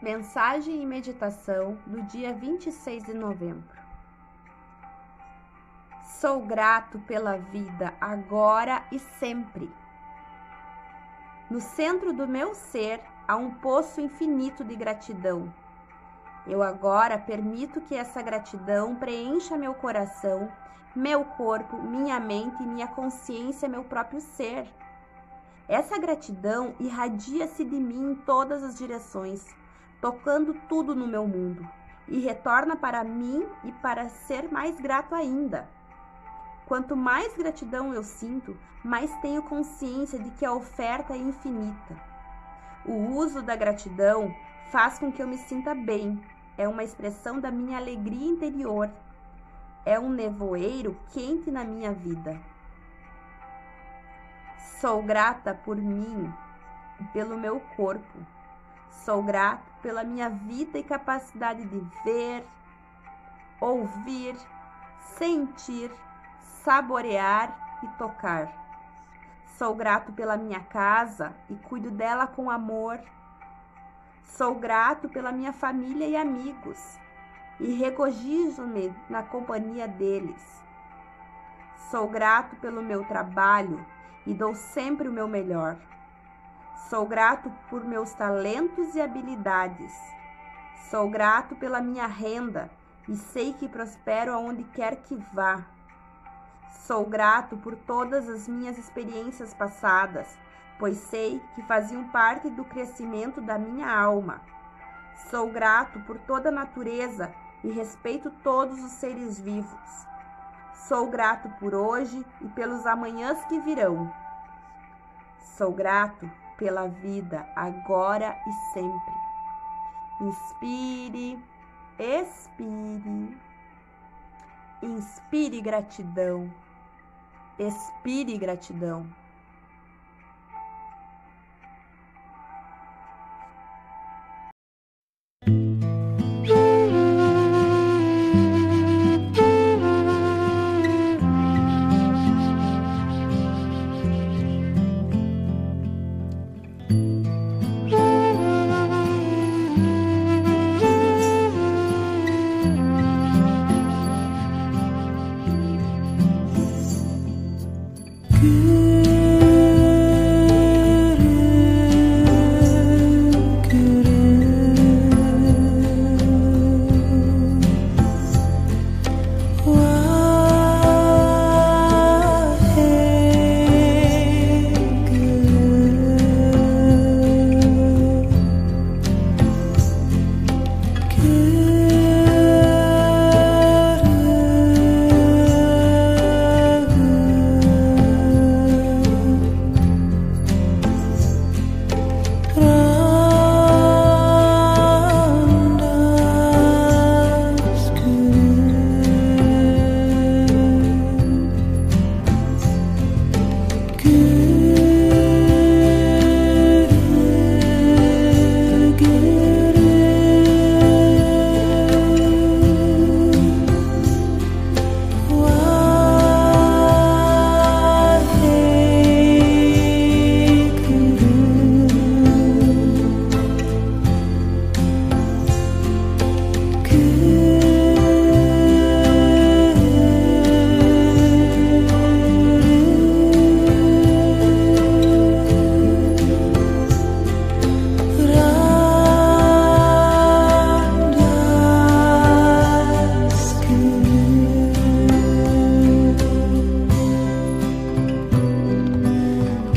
Mensagem e meditação do dia 26 de novembro. Sou grato pela vida agora e sempre. No centro do meu ser há um poço infinito de gratidão. Eu agora permito que essa gratidão preencha meu coração, meu corpo, minha mente, minha consciência, meu próprio ser. Essa gratidão irradia-se de mim em todas as direções tocando tudo no meu mundo, e retorna para mim e para ser mais grato ainda. Quanto mais gratidão eu sinto, mais tenho consciência de que a oferta é infinita. O uso da gratidão faz com que eu me sinta bem, é uma expressão da minha alegria interior, é um nevoeiro quente na minha vida. Sou grata por mim pelo meu corpo Sou grato pela minha vida e capacidade de ver, ouvir, sentir, saborear e tocar. Sou grato pela minha casa e cuido dela com amor. Sou grato pela minha família e amigos e regozijo-me na companhia deles. Sou grato pelo meu trabalho e dou sempre o meu melhor. Sou grato por meus talentos e habilidades. Sou grato pela minha renda e sei que prospero aonde quer que vá. Sou grato por todas as minhas experiências passadas, pois sei que faziam parte do crescimento da minha alma. Sou grato por toda a natureza e respeito todos os seres vivos. Sou grato por hoje e pelos amanhãs que virão. Sou grato pela vida agora e sempre. Inspire, expire. Inspire gratidão. Expire gratidão. Whoa. you.